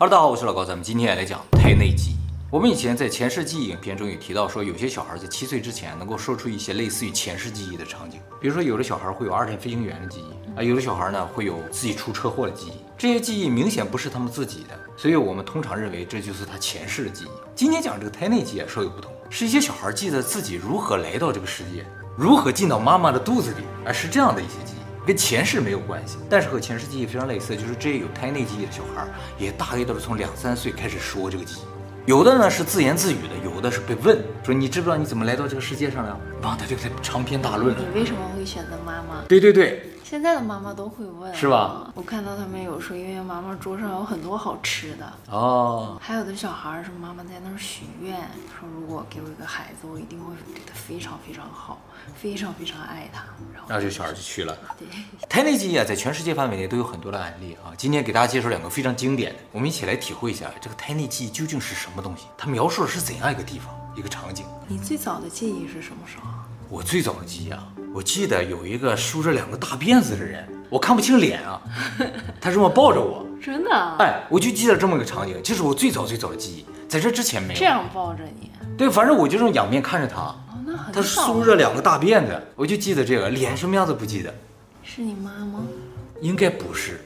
哈喽，大家好，我是老高，咱们今天来讲胎内记忆。我们以前在前世记忆影片中有提到说，有些小孩在七岁之前能够说出一些类似于前世记忆的场景，比如说有的小孩会有二战飞行员的记忆啊，有的小孩呢会有自己出车祸的记忆，这些记忆明显不是他们自己的，所以我们通常认为这就是他前世的记忆。今天讲这个胎内记忆稍有不同，是一些小孩记得自己如何来到这个世界，如何进到妈妈的肚子里，而是这样的一些记忆。跟前世没有关系，但是和前世记忆非常类似，就是这些有胎内记忆的小孩，也大概都是从两三岁开始说这个记忆，有的呢是自言自语的，有的是被问说，你知不知道你怎么来到这个世界上了？哇，他就在长篇大论。你为什么会选择妈妈？对对对。现在的妈妈都会问，是吧？我看到他们有说，因为妈妈桌上有很多好吃的哦。还有的小孩是妈妈在那儿许愿，说如果给我一个孩子，我一定会对他非常非常好，非常非常爱他。然后，然后这小孩就去了。对，胎内记忆啊，在全世界范围内都有很多的案例啊。今天给大家介绍两个非常经典的，我们一起来体会一下这个胎内记忆究竟是什么东西，它描述的是怎样一个地方，一个场景。你最早的记忆是什么时候？我最早的记忆啊，我记得有一个梳着两个大辫子的人。我看不清脸啊，他这么抱着我，真的？哎，我就记得这么一个场景，这是我最早最早的记忆，在这之前没有。这样抱着你？对，反正我就这种仰面看着他，哦，那很他梳着两个大辫子，我就记得这个，脸什么样子不记得。是你妈吗？应该不是。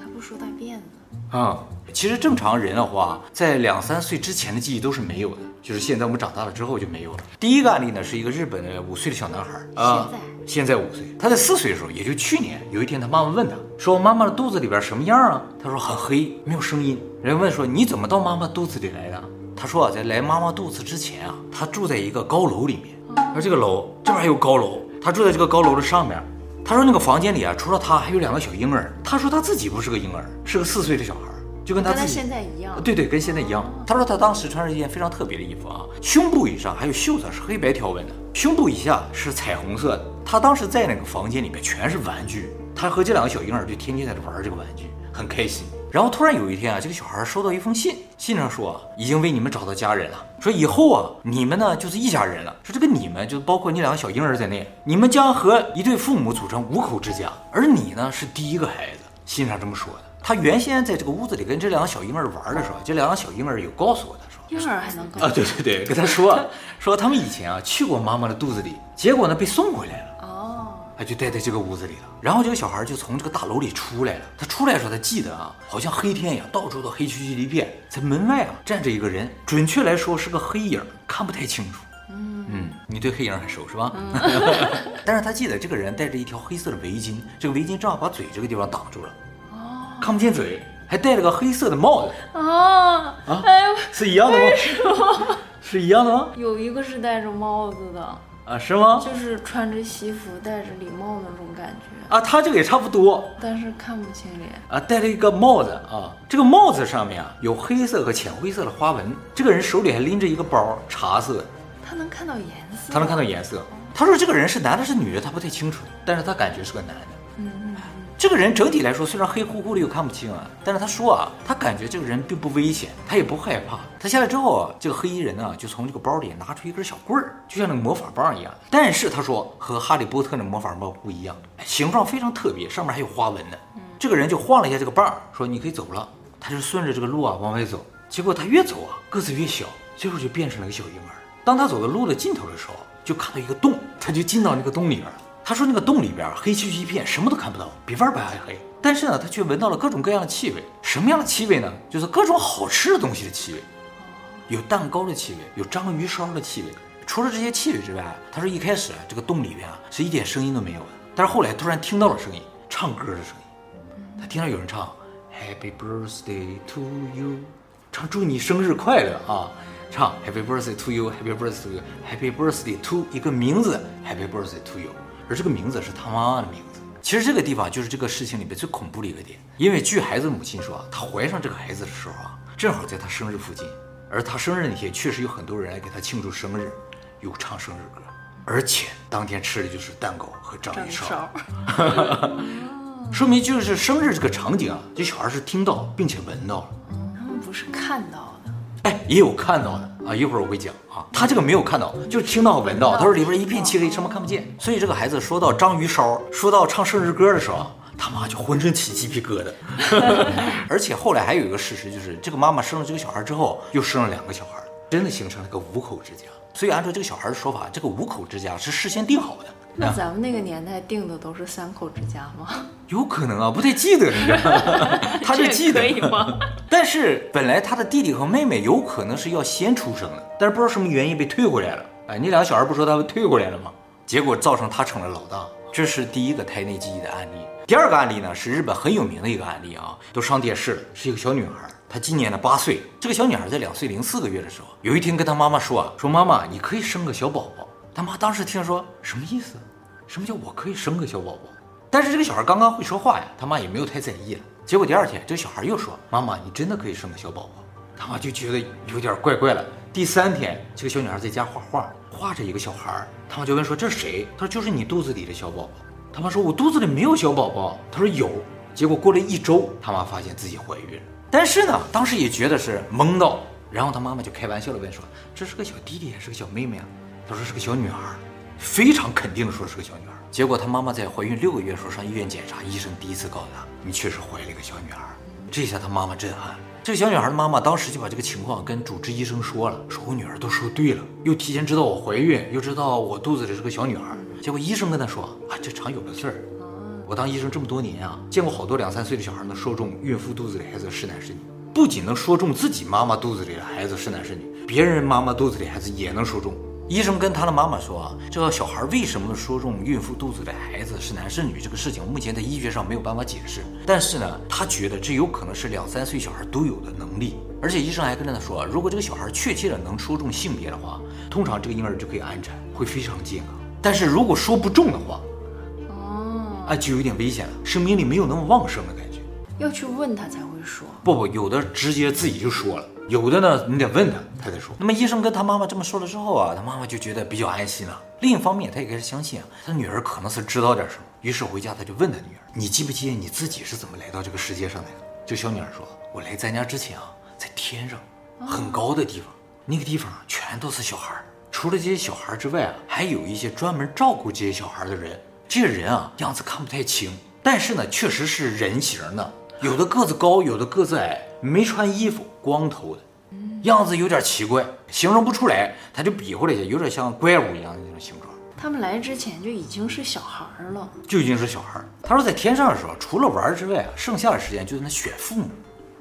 他不梳大辫子啊。其实正常人的话，在两三岁之前的记忆都是没有的，就是现在我们长大了之后就没有了。第一个案例呢，是一个日本的五岁的小男孩啊，现在五岁，他在四岁的时候，也就去年有一天，他妈妈问他说：“妈妈的肚子里边什么样啊？”他说：“很黑，没有声音。”人问说：“你怎么到妈妈肚子里来的？”他说：“啊，在来妈妈肚子之前啊，他住在一个高楼里面，而这个楼这边还有高楼，他住在这个高楼的上面。他说那个房间里啊，除了他还有两个小婴儿。他说他自己不是个婴儿，是个四岁的小孩。”就跟他自己现在一样，对对，跟现在一样。他说他当时穿着一件非常特别的衣服啊，胸部以上还有袖子是黑白条纹的，胸部以下是彩虹色的。他当时在那个房间里面全是玩具，他和这两个小婴儿就天天在这玩这个玩具，很开心。然后突然有一天啊，这个小孩收到一封信，信上说已经为你们找到家人了，说以后啊你们呢就是一家人了，说这个你们就包括你两个小婴儿在内，你们将和一对父母组成五口之家，而你呢是第一个孩子。信上这么说的。他原先在这个屋子里跟这两个小婴儿玩的时候，这两个小婴儿有告诉我，他说婴儿还能告诉啊，对对对，跟他说说他们以前啊去过妈妈的肚子里，结果呢被送回来了哦，他就待在这个屋子里了。然后这个小孩就从这个大楼里出来了，他出来的时候他记得啊，好像黑天一样，到处都黑黢黢一片，在门外啊站着一个人，准确来说是个黑影，看不太清楚。嗯嗯，你对黑影很熟是吧？嗯、但是他记得这个人戴着一条黑色的围巾，这个围巾正好把嘴这个地方挡住了。看不见嘴，还戴了个黑色的帽子啊啊！哎，是一样的吗？是一样的吗？有一个是戴着帽子的啊，是吗？就是穿着西服戴着礼帽那种感觉啊，他这个也差不多，但是看不清脸啊。戴了一个帽子啊，这个帽子上面啊有黑色和浅灰色的花纹。这个人手里还拎着一个包，茶色。他能看到颜色？他能看到颜色。他说这个人是男的，是女的，他不太清楚，但是他感觉是个男的。这个人整体来说虽然黑乎乎的又看不清啊，但是他说啊，他感觉这个人并不危险，他也不害怕。他下来之后啊，这个黑衣人呢就从这个包里拿出一根小棍儿，就像那个魔法棒一样。但是他说和哈利波特的魔法棒不一样，形状非常特别，上面还有花纹呢。这个人就晃了一下这个棒，说你可以走了。他就顺着这个路啊往外走，结果他越走啊个子越小，最后就变成了个小婴儿。当他走到路的尽头的时候，就看到一个洞，他就进到那个洞里边。他说：“那个洞里边黑漆漆一片，什么都看不到，比外边还黑。但是呢，他却闻到了各种各样的气味。什么样的气味呢？就是各种好吃的东西的气味，有蛋糕的气味，有章鱼烧的气味。除了这些气味之外，他说一开始啊，这个洞里边啊是一点声音都没有的。但是后来突然听到了声音，唱歌的声音。他听到有人唱 Happy Birthday to you，唱祝你生日快乐啊，唱 Happy Birthday to you，Happy Birthday to you，Happy Birthday to 一个名字，Happy Birthday to you。”而这个名字是他妈妈的名字。其实这个地方就是这个事情里面最恐怖的一个点，因为据孩子母亲说啊，她怀上这个孩子的时候啊，正好在她生日附近，而她生日那天确实有很多人来给她庆祝生日，有唱生日歌，而且当天吃的就是蛋糕和章鱼烧，说明就是生日这个场景啊，这小孩是听到并且闻到了，他们不是看到的。哎，也有看到的啊，一会儿我会讲啊。他这个没有看到，就听到闻到。他说里边一片漆黑，什么看不见。所以这个孩子说到章鱼烧，说到唱生日歌的时候，他妈就浑身起鸡皮疙瘩。而且后来还有一个事实，就是这个妈妈生了这个小孩之后，又生了两个小孩，真的形成了个五口之家。所以按照这个小孩的说法，这个五口之家是事先定好的。那咱们那个年代定的都是三口之家吗？有可能啊，不太记得，你知道吗？他就记得可以吗？但是本来他的弟弟和妹妹有可能是要先出生的，但是不知道什么原因被退回来了。哎，那两个小孩不说他们退回来了吗？结果造成他成了老大。这是第一个胎内记忆的案例。第二个案例呢，是日本很有名的一个案例啊，都上电视了，是一个小女孩，她今年呢八岁。这个小女孩在两岁零四个月的时候，有一天跟她妈妈说啊，说妈妈，你可以生个小宝宝。她妈当时听说什么意思？什么叫我可以生个小宝宝？但是这个小孩刚刚会说话呀，他妈也没有太在意了。结果第二天，这个小孩又说：“妈妈，你真的可以生个小宝宝。”他妈就觉得有点怪怪了。第三天，这个小女孩在家画画，画着一个小孩，他妈就问说：“这是谁？”他说：“就是你肚子里的小宝宝。”他妈说：“我肚子里没有小宝宝。”他说：“有。”结果过了一周，他妈发现自己怀孕了。但是呢，当时也觉得是懵到，然后他妈妈就开玩笑的问说：“这是个小弟弟还是个小妹妹啊？”他说：“是个小女孩。”非常肯定的说是个小女孩，结果他妈妈在怀孕六个月的时候上医院检查，医生第一次告诉她，你确实怀了一个小女孩。这下她妈妈震撼，这个小女孩的妈妈当时就把这个情况跟主治医生说了，说我女儿都说对了，又提前知道我怀孕，又知道我肚子里是个小女孩。结果医生跟她说啊，这常有的事儿。我当医生这么多年啊，见过好多两三岁的小孩能说中孕妇肚子里孩子是男是女，不仅能说中自己妈妈肚子里的孩子是男是女，别人妈妈肚子里孩子也能说中。医生跟他的妈妈说啊，这个小孩为什么说中孕妇肚子里孩子是男是女这个事情，目前在医学上没有办法解释。但是呢，他觉得这有可能是两三岁小孩都有的能力。而且医生还跟他说，如果这个小孩确切的能说中性别的话，通常这个婴儿就可以安产，会非常健康。但是如果说不中的话，哦，啊，就有点危险了，生命力没有那么旺盛的感觉。要去问他才会说。不不，有的直接自己就说了。有的呢，你得问他，他才说。那么医生跟他妈妈这么说了之后啊，他妈妈就觉得比较安心了。另一方面，他也开始相信啊，他女儿可能是知道点什么。于是回家他就问他女儿：“你记不记得你自己是怎么来到这个世界上来的？”就小女儿说：“我来咱家之前啊，在天上很高的地方，那个地方全都是小孩儿，除了这些小孩之外啊，还有一些专门照顾这些小孩的人。这个人啊，样子看不太清，但是呢，确实是人形的，有的个子高，有的个子矮。”没穿衣服，光头的，样子有点奇怪，形容不出来。他就比划了一下，有点像怪物一样的那种形状。他们来之前就已经是小孩了，就已经是小孩。他说在天上的时候，除了玩之外啊，剩下的时间就在那选父母。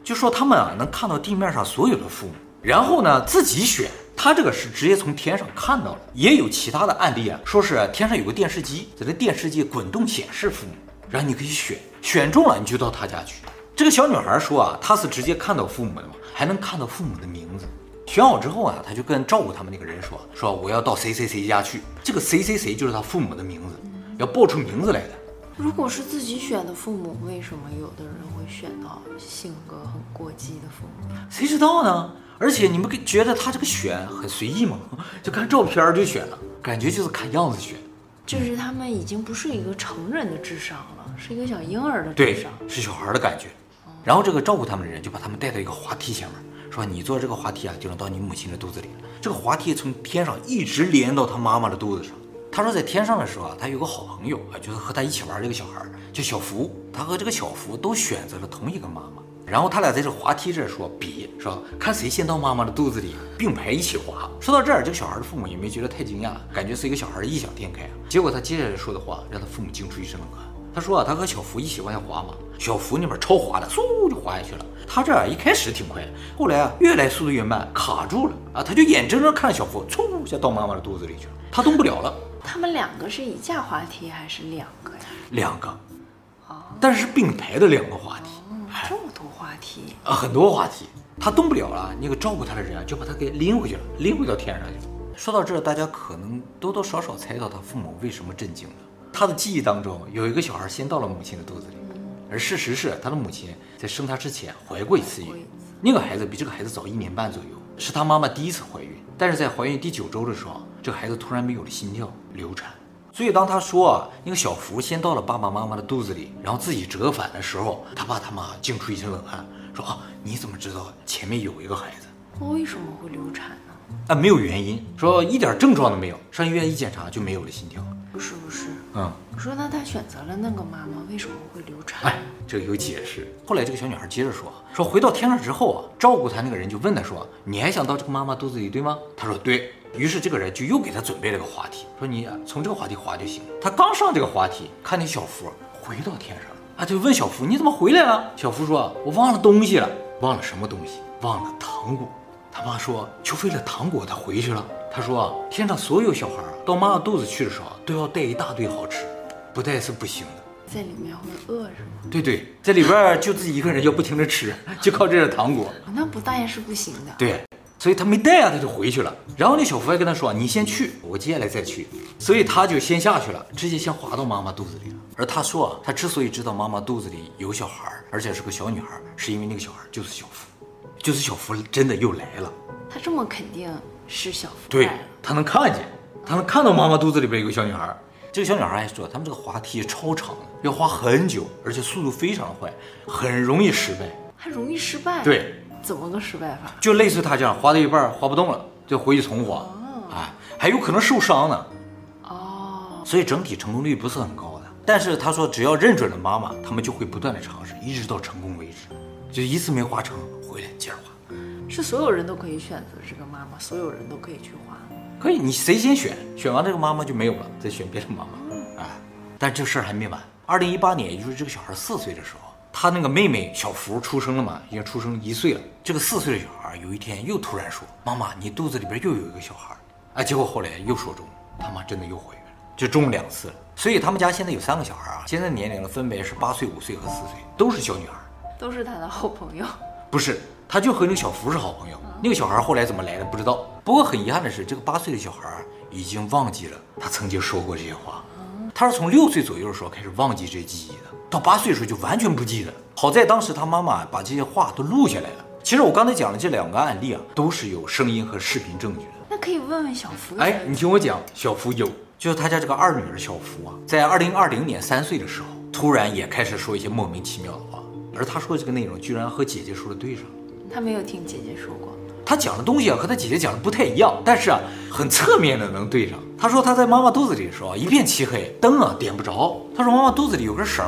就说他们啊能看到地面上所有的父母，然后呢自己选。他这个是直接从天上看到了。也有其他的案例啊，说是天上有个电视机，在这电视机滚动显示父母，然后你可以选，选中了你就到他家去。这个小女孩说啊，她是直接看到父母的嘛，还能看到父母的名字。选好之后啊，她就跟照顾他们那个人说，说我要到谁谁谁家去。这个谁谁谁就是他父母的名字，要报出名字来的。如果是自己选的父母，为什么有的人会选到性格很过激的父母？谁知道呢？而且你们觉得他这个选很随意吗？就看照片就选了，感觉就是看样子选。就是他们已经不是一个成人的智商了，是一个小婴儿的智商，对，是小孩的感觉。然后这个照顾他们的人就把他们带到一个滑梯前面，说：“你坐这个滑梯啊，就能到你母亲的肚子里。这个滑梯从天上一直连到他妈妈的肚子上。”他说，在天上的时候啊，他有个好朋友啊，就是和他一起玩这个小孩叫小福。他和这个小福都选择了同一个妈妈。然后他俩在这滑梯这说比，说看谁先到妈妈的肚子里，并排一起滑。说到这儿，这个小孩的父母也没觉得太惊讶，感觉是一个小孩异想天开。结果他接下来说的话，让他父母惊出一身冷汗。他说啊，他和小福一起往下滑嘛，小福那边超滑的，嗖就滑下去了。他这儿一开始挺快，后来啊越来速度越慢，卡住了啊，他就眼睁睁看着小福嗖一下到妈妈的肚子里去了，他动不了了。他们两个是一架滑梯还是两个呀？两个，啊，但是并排的两个滑梯，哦，这么多话题啊，很多话题，他动不了了，那个照顾他的人啊就把他给拎回去了，拎回到天上去了。说到这儿，大家可能多多少少猜到他父母为什么震惊了。他的记忆当中有一个小孩先到了母亲的肚子里，而事实是他的母亲在生他之前怀过一次孕，那个孩子比这个孩子早一年半左右，是他妈妈第一次怀孕，但是在怀孕第九周的时候，这个孩子突然没有了心跳，流产。所以当他说啊，那个小福先到了爸爸妈妈的肚子里，然后自己折返的时候，他爸他妈惊出一身冷汗，说啊，你怎么知道前面有一个孩子？为什么会流产呢？啊，没有原因，说一点症状都没有，上医院一检查就没有了心跳。不是不是，嗯，我说那他选择了那个妈妈，为什么会流产？哎，这个有解释。后来这个小女孩接着说，说回到天上之后啊，照顾她那个人就问她说，你还想到这个妈妈肚子里对吗？她说对。于是这个人就又给他准备了个滑梯，说你从这个滑梯滑就行。他刚上这个滑梯，看见小福回到天上了，啊，就问小福你怎么回来了？小福说，我忘了东西了，忘了什么东西？忘了糖果。他妈说，就为了糖果，他回去了。他说啊，天上所有小孩到妈妈肚子去的时候，都要带一大堆好吃，不带是不行的。在里面会饿是吗？对对，在里边就自己一个人要不停的吃，就靠这个糖果。那不带是不行的。对，所以他没带啊，他就回去了。然后那小福还跟他说，你先去，我接下来再去。所以他就先下去了，直接先滑到妈妈肚子里了。而他说啊，他之所以知道妈妈肚子里有小孩，而且是个小女孩，是因为那个小孩就是小福。就是小福真的又来了，他这么肯定是小福。对，他能看见，他能看到妈妈肚子里边有个小女孩。这个小女孩还说，他们这个滑梯超长的，要滑很久，而且速度非常快，很容易失败，还容易失败。对，怎么个失败法？就类似他这样，滑到一半滑不动了，就回去重滑，哎，还有可能受伤呢。哦，所以整体成功率不是很高的。但是他说，只要认准了妈妈，他们就会不断的尝试，一直到成功为止。就一次没滑成。回来接着滑，是所有人都可以选择这个妈妈，所有人都可以去滑。可以，你谁先选，选完这个妈妈就没有了，再选别的妈妈。哎，但这事儿还没完。二零一八年，也就是这个小孩四岁的时候，他那个妹妹小福出生了嘛，已经出生一岁了。这个四岁的小孩有一天又突然说：“妈妈，你肚子里边又有一个小孩。”啊，结果后来又说中，他妈真的又怀孕了，就中两次了。所以他们家现在有三个小孩啊，现在年龄呢分别是八岁、五岁和四岁，都是小女孩，都是他的好朋友。不是，他就和那个小福是好朋友。那个小孩后来怎么来的不知道。不过很遗憾的是，这个八岁的小孩已经忘记了他曾经说过这些话。他是从六岁左右的时候开始忘记这记忆的，到八岁的时候就完全不记得。好在当时他妈妈把这些话都录下来了。其实我刚才讲的这两个案例啊，都是有声音和视频证据的。那可以问问小福。哎，你听我讲，小福有，就是他家这个二女儿小福啊，在二零二零年三岁的时候，突然也开始说一些莫名其妙的话。而他说的这个内容居然和姐姐说的对上，他没有听姐姐说过。他讲的东西啊和他姐姐讲的不太一样，但是啊很侧面的能对上。他说他在妈妈肚子里的时候一片漆黑，灯啊点不着。他说妈妈肚子里有根绳，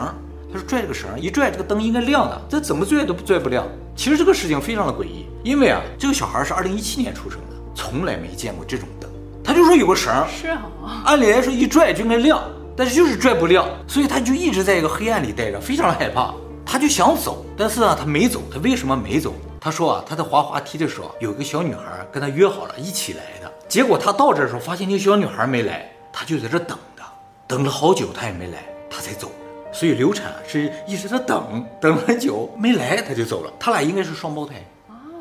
他说拽这个绳一拽，这个灯应该亮的，这怎么拽都不拽不亮。其实这个事情非常的诡异，因为啊这个小孩是二零一七年出生的，从来没见过这种灯。他就说有个绳，是啊，按理来说一拽就应该亮，但是就是拽不亮，所以他就一直在一个黑暗里待着，非常的害怕。他就想走，但是啊，他没走。他为什么没走？他说啊，他在滑滑梯的时候，有一个小女孩跟他约好了一起来的。结果他到这儿的时候，发现那个小女孩没来，他就在这等着，等了好久，他也没来，他才走。所以流产是一直在等，等很久没来，他就走了。他俩应该是双胞胎，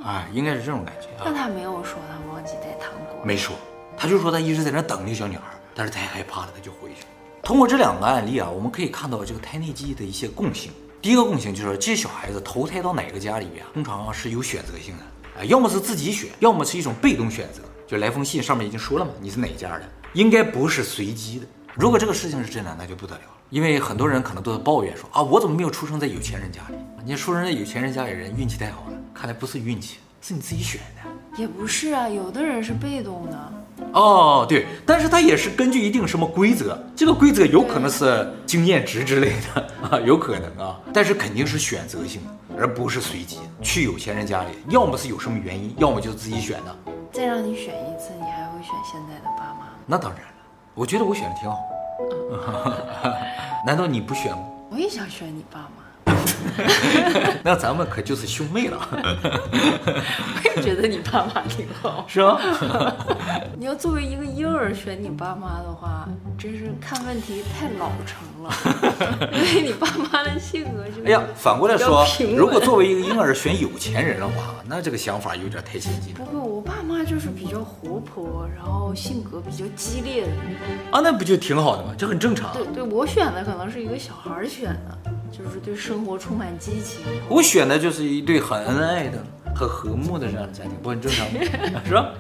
啊，应该是这种感觉啊。但他没有说他忘记带糖果，没说，他就说他一直在那等那个小女孩，但是太害怕了，他就回去了。通过这两个案例啊，我们可以看到这个胎内记忆的一些共性。第一个共性就是，这些小孩子投胎到哪个家里边，通常是有选择性的，啊，要么是自己选，要么是一种被动选择。就来封信上面已经说了嘛，你是哪家的，应该不是随机的。如果这个事情是真的，那就不得了了，因为很多人可能都在抱怨说啊，我怎么没有出生在有钱人家里？你出生在有钱人家里人运气太好了，看来不是运气，是你自己选的。也不是啊，有的人是被动的。哦，对，但是他也是根据一定什么规则，这个规则有可能是经验值之类的 啊，有可能啊，但是肯定是选择性的，而不是随机。去有钱人家里，要么是有什么原因，要么就是自己选的。再让你选一次，你还会选现在的爸妈？那当然了，我觉得我选的挺好。难道你不选吗？我也想选你爸妈。那咱们可就是兄妹了。我也觉得你爸妈挺好，是吗？你要作为一个婴儿选你爸妈的话，真是看问题太老成了。因为你爸妈的性格就……哎呀，反过来说，如果作为一个婴儿选有钱人的话，那这个想法有点太先进。不过我爸妈就是比较活泼，然后性格比较激烈的那种。啊，那不就挺好的吗？这很正常。对对，我选的可能是一个小孩选的。就是对生活充满激情。我选的就是一对很恩爱的、很和睦的这样的家庭，不很正常吗？是吧？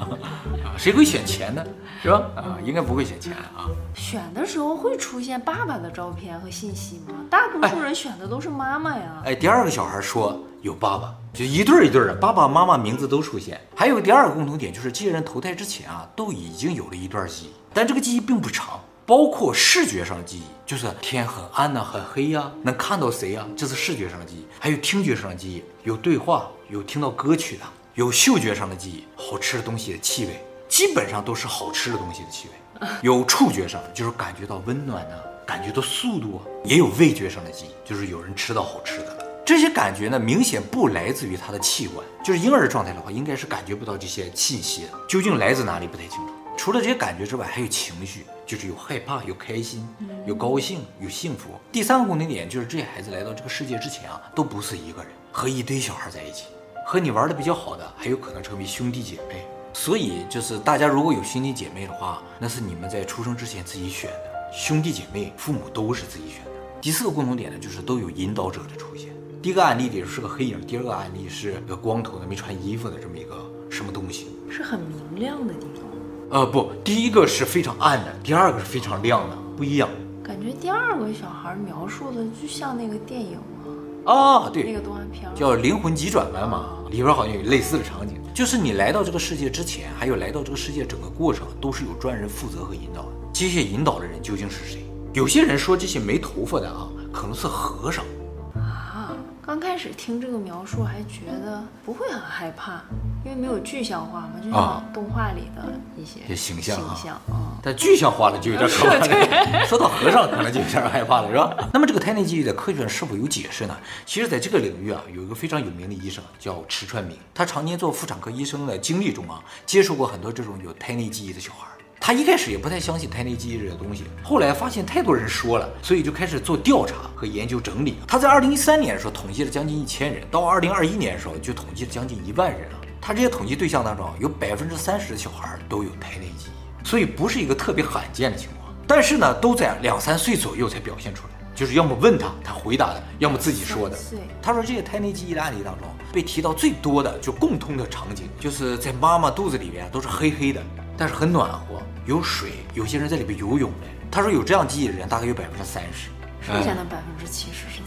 啊，谁会选钱呢？是吧？啊，应该不会选钱啊。选的时候会出现爸爸的照片和信息吗？大多数人选的都是妈妈呀。哎，哎，第二个小孩说有爸爸，就一对儿一对儿的，爸爸妈妈名字都出现。还有第二个共同点就是，这些人投胎之前啊，都已经有了一段记忆，但这个记忆并不长。包括视觉上的记忆，就是天很暗呐、很黑呀、能看到谁呀、这是视觉上的记忆。还有听觉上的记忆，有对话，有听到歌曲的，有嗅觉上的记忆，好吃的东西的气味，基本上都是好吃的东西的气味。有触觉上，就是感觉到温暖呐、啊，感觉到速度啊。也有味觉上的记忆，就是有人吃到好吃的了。这些感觉呢，明显不来自于他的器官，就是婴儿状态的话，应该是感觉不到这些信息的。究竟来自哪里，不太清楚。除了这些感觉之外，还有情绪，就是有害怕、有开心、有高兴、有幸福。第三个共同点就是这些孩子来到这个世界之前啊，都不是一个人，和一堆小孩在一起，和你玩的比较好的，还有可能成为兄弟姐妹。所以就是大家如果有兄弟姐妹的话，那是你们在出生之前自己选的。兄弟姐妹，父母都是自己选的。第四个共同点呢，就是都有引导者的出现。第一个案例里是个黑影，第二个案例是个光头的、没穿衣服的这么一个什么东西，是很明亮的地方。呃不，第一个是非常暗的，第二个是非常亮的，不一样。感觉第二个小孩描述的就像那个电影啊，啊对，那个动画片叫《灵魂急转弯》嘛，里边好像有类似的场景。就是你来到这个世界之前，还有来到这个世界整个过程，都是有专人负责和引导的。这些引导的人究竟是谁？有些人说这些没头发的啊，可能是和尚。啊刚开始听这个描述还觉得不会很害怕，因为没有具象化嘛，就像动画里的一些、哦、形象形象啊。但具象化了就有点可怕了。说到和尚，可能就有点害怕了，是吧？那么这个胎内记忆在科学上是否有解释呢？其实，在这个领域啊，有一个非常有名的医生叫池川明，他常年做妇产科医生的经历中啊，接触过很多这种有胎内记忆的小孩。他一开始也不太相信胎内记忆这个东西，后来发现太多人说了，所以就开始做调查和研究整理。他在二零一三年的时候统计了将近一千人，到二零二一年的时候就统计了将近一万人了。他这些统计对象当中，有百分之三十的小孩都有胎内记忆，所以不是一个特别罕见的情况。但是呢，都在两三岁左右才表现出来，就是要么问他，他回答的，要么自己说的。他说这些胎内记忆的案例当中，被提到最多的就共通的场景，就是在妈妈肚子里面都是黑黑的。但是很暖和，有水，有些人在里边游泳的。他说有这样记忆的人大概有百分之三十，剩下的百分之七十是？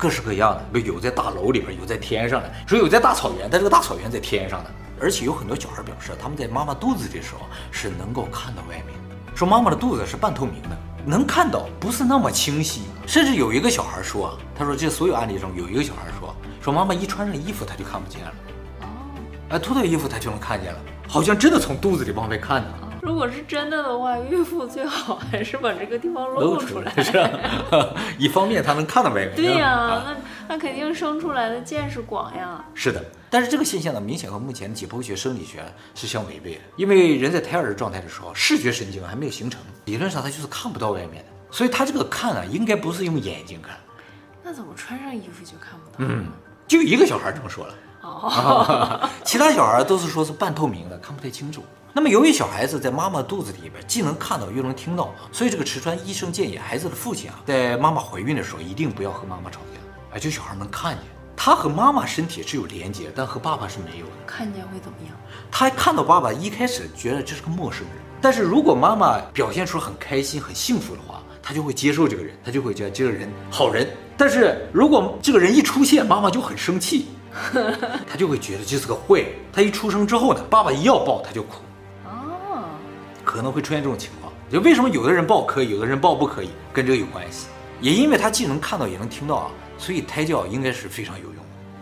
各式各样的，有在大楼里边，有在天上的，说有在大草原，但这个大草原在天上的。而且有很多小孩表示，他们在妈妈肚子里的时候是能够看到外面的，说妈妈的肚子是半透明的，能看到，不是那么清晰。甚至有一个小孩说，他说这所有案例中有一个小孩说，说妈妈一穿上衣服他就看不见了，哦，哎，脱掉衣服他就能看见了。好像真的从肚子里往外看呢。如果是真的的话，孕妇最好还是把这个地方露出来，是 一方面她能看到外面。对呀、啊，那那肯定生出来的见识广呀。是的，但是这个现象呢，明显和目前的解剖学、生理学是相违背的。因为人在胎儿状态的时候，视觉神经还没有形成，理论上他就是看不到外面的。所以他这个看啊，应该不是用眼睛看。那怎么穿上衣服就看不到？嗯，就一个小孩这么说了。哦，其他小孩都是说是半透明的，看不太清楚。那么由于小孩子在妈妈肚子里边，既能看到又能听到，所以这个池川医生建议孩子的父亲啊，在妈妈怀孕的时候一定不要和妈妈吵架。哎，就小孩能看见，他和妈妈身体是有连接，但和爸爸是没有的。看见会怎么样？他看到爸爸一开始觉得这是个陌生人，但是如果妈妈表现出很开心、很幸福的话，他就会接受这个人，他就会觉得这个人好人。但是如果这个人一出现，妈妈就很生气。他就会觉得这是个坏人。他一出生之后呢，爸爸一要抱他就哭。哦，可能会出现这种情况。就为什么有的人抱可以，有的人抱不可以，跟这个有关系。也因为他既能看到，也能听到啊，所以胎教应该是非常有用。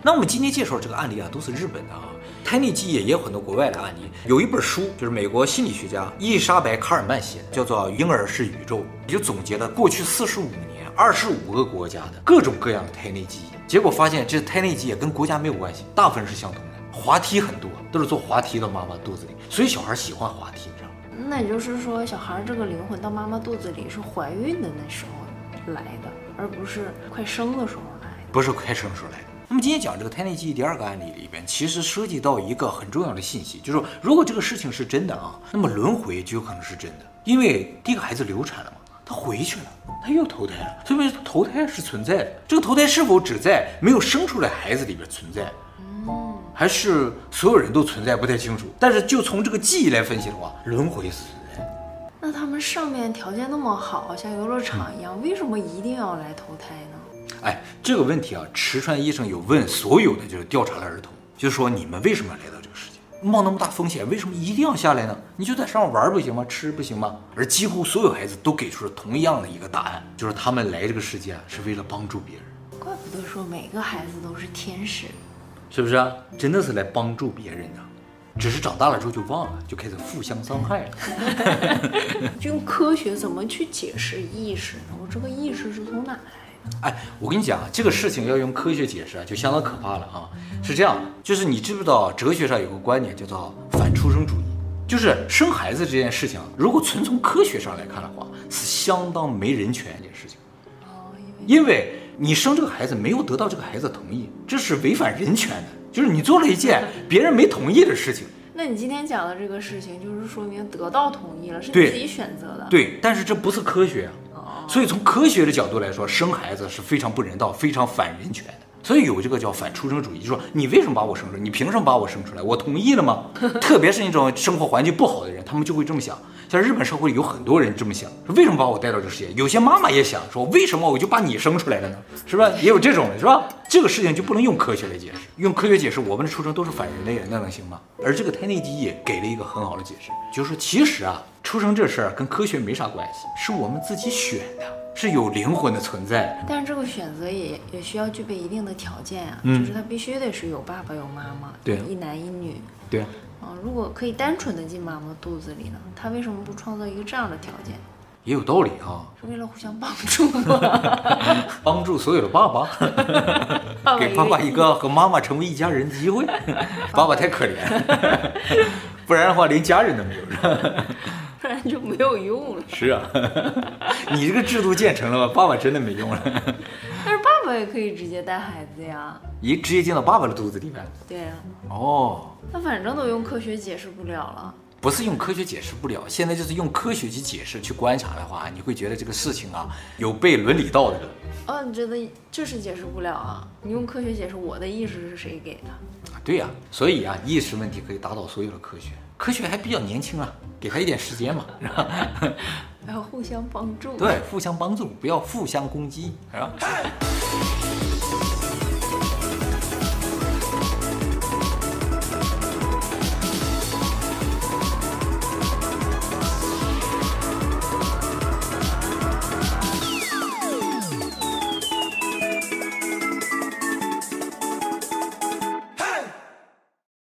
那我们今天介绍这个案例啊，都是日本的啊。胎内记忆也有很多国外的案例。有一本书，就是美国心理学家伊丽莎白·卡尔曼写的，叫做《婴儿是宇宙》，也就总结了过去四十五年二十五个国家的各种各样的胎内记忆。结果发现，这胎内记忆跟国家没有关系，大部分是相同的。滑梯很多，都是坐滑梯到妈妈肚子里，所以小孩喜欢滑梯，你知道吗。那也就是说，小孩这个灵魂到妈妈肚子里是怀孕的那时候来的，而不是快生的时候来的。不是快生时候来的。那么今天讲这个胎内记忆第二个案例里边，其实涉及到一个很重要的信息，就是说，如果这个事情是真的啊，那么轮回就有可能是真的，因为第一个孩子流产了嘛。他回去了，他又投胎了，所以投胎是存在的。这个投胎是否只在没有生出来孩子里边存在，嗯，还是所有人都存在，不太清楚。但是就从这个记忆来分析的话，轮回是存在。那他们上面条件那么好，像游乐场一样，嗯，为什么一定要来投胎呢？哎，这个问题啊，池川医生有问所有的就是调查的儿童，就是说你们为什么要来到？冒那么大风险，为什么一定要下来呢？你就在上面玩不行吗？吃不行吗？而几乎所有孩子都给出了同样的一个答案，就是他们来这个世界啊，是为了帮助别人。怪不得说每个孩子都是天使，是不是啊？真的是来帮助别人的，只是长大了之后就忘了，就开始互相伤害了。就用科学怎么去解释意识呢？我这个意识是从哪来？哎，我跟你讲啊，这个事情要用科学解释啊，就相当可怕了啊。是这样，就是你知不知道哲学上有个观点叫做反出生主义，就是生孩子这件事情，如果纯从科学上来看的话，是相当没人权一件事情。哦，因为你生这个孩子没有得到这个孩子同意，这是违反人权的，就是你做了一件别人没同意的事情。那你今天讲的这个事情，就是说明得到同意了，是你自己选择的。对，对，但是这不是科学啊。所以从科学的角度来说，生孩子是非常不人道、非常反人权的。所以有这个叫反出生主义，就说你为什么把我生出来？你凭什么把我生出来？我同意了吗？特别是那种生活环境不好的人，他们就会这么想。像日本社会有很多人这么想，说为什么把我带到这个世界？有些妈妈也想说，为什么我就把你生出来了呢？是吧？也有这种的，是吧？这个事情就不能用科学来解释，用科学解释我们的出生都是反人类的，那能行吗？而这个胎内记忆给了一个很好的解释，就是说其实啊，出生这事儿跟科学没啥关系，是我们自己选的。是有灵魂的存在，但是这个选择也也需要具备一定的条件啊，嗯、就是他必须得是有爸爸有妈妈，对，一男一女，对，啊，如果可以单纯的进妈妈肚子里呢，他为什么不创造一个这样的条件？也有道理啊，是为了互相帮助吗？帮助所有的爸爸，给爸爸一个和妈妈成为一家人的机会。爸爸太可怜，不然的话连家人都没有。不然就没有用了。是啊，你这个制度建成了吗？爸爸真的没用了。但是爸爸也可以直接带孩子呀。一直接进到爸爸的肚子里面。对呀、啊。哦。那反正都用科学解释不了了。不是用科学解释不了，现在就是用科学去解释、去观察的话，你会觉得这个事情啊有悖伦理道德。哦，你觉得就是解释不了啊？你用科学解释我的意识是谁给的？啊，对呀、啊。所以啊，意识问题可以打倒所有的科学。科学还比较年轻啊，给他一点时间嘛，是吧？要互相帮助。对，互相帮助，不要互相攻击，是吧？